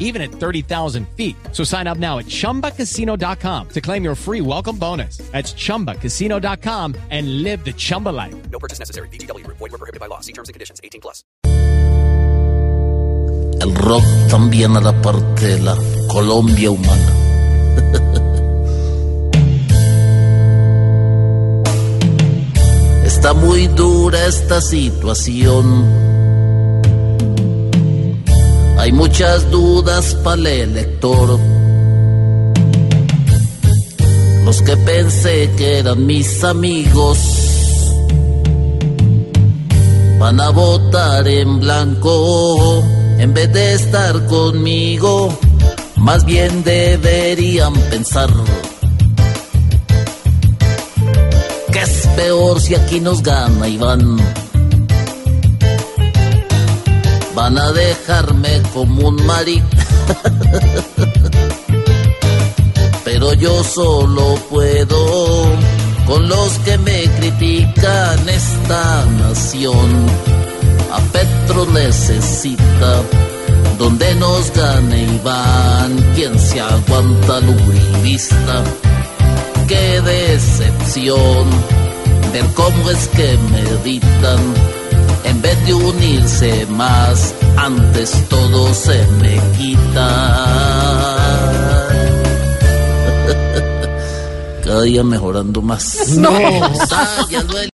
even at 30,000 feet. So sign up now at chumbacasino.com to claim your free welcome bonus. That's chumbacasino.com and live the Chumba life. No purchase necessary. BGW. Void were prohibited by law. See terms and conditions. 18 plus. El rock también a la parte de la Colombia humana. Está muy dura esta situación. Hay muchas dudas para el elector. Los que pensé que eran mis amigos van a votar en blanco en vez de estar conmigo. Más bien deberían pensar que es peor si aquí nos gana Iván. Van a dejarme como un maric. Pero yo solo puedo con los que me critican esta nación. A Petro necesita donde nos gane Iván. Quien se aguanta al uribista. Qué decepción ver cómo es que meditan. En vez de unirse más, antes todo se me quita. Cada día mejorando más. No. El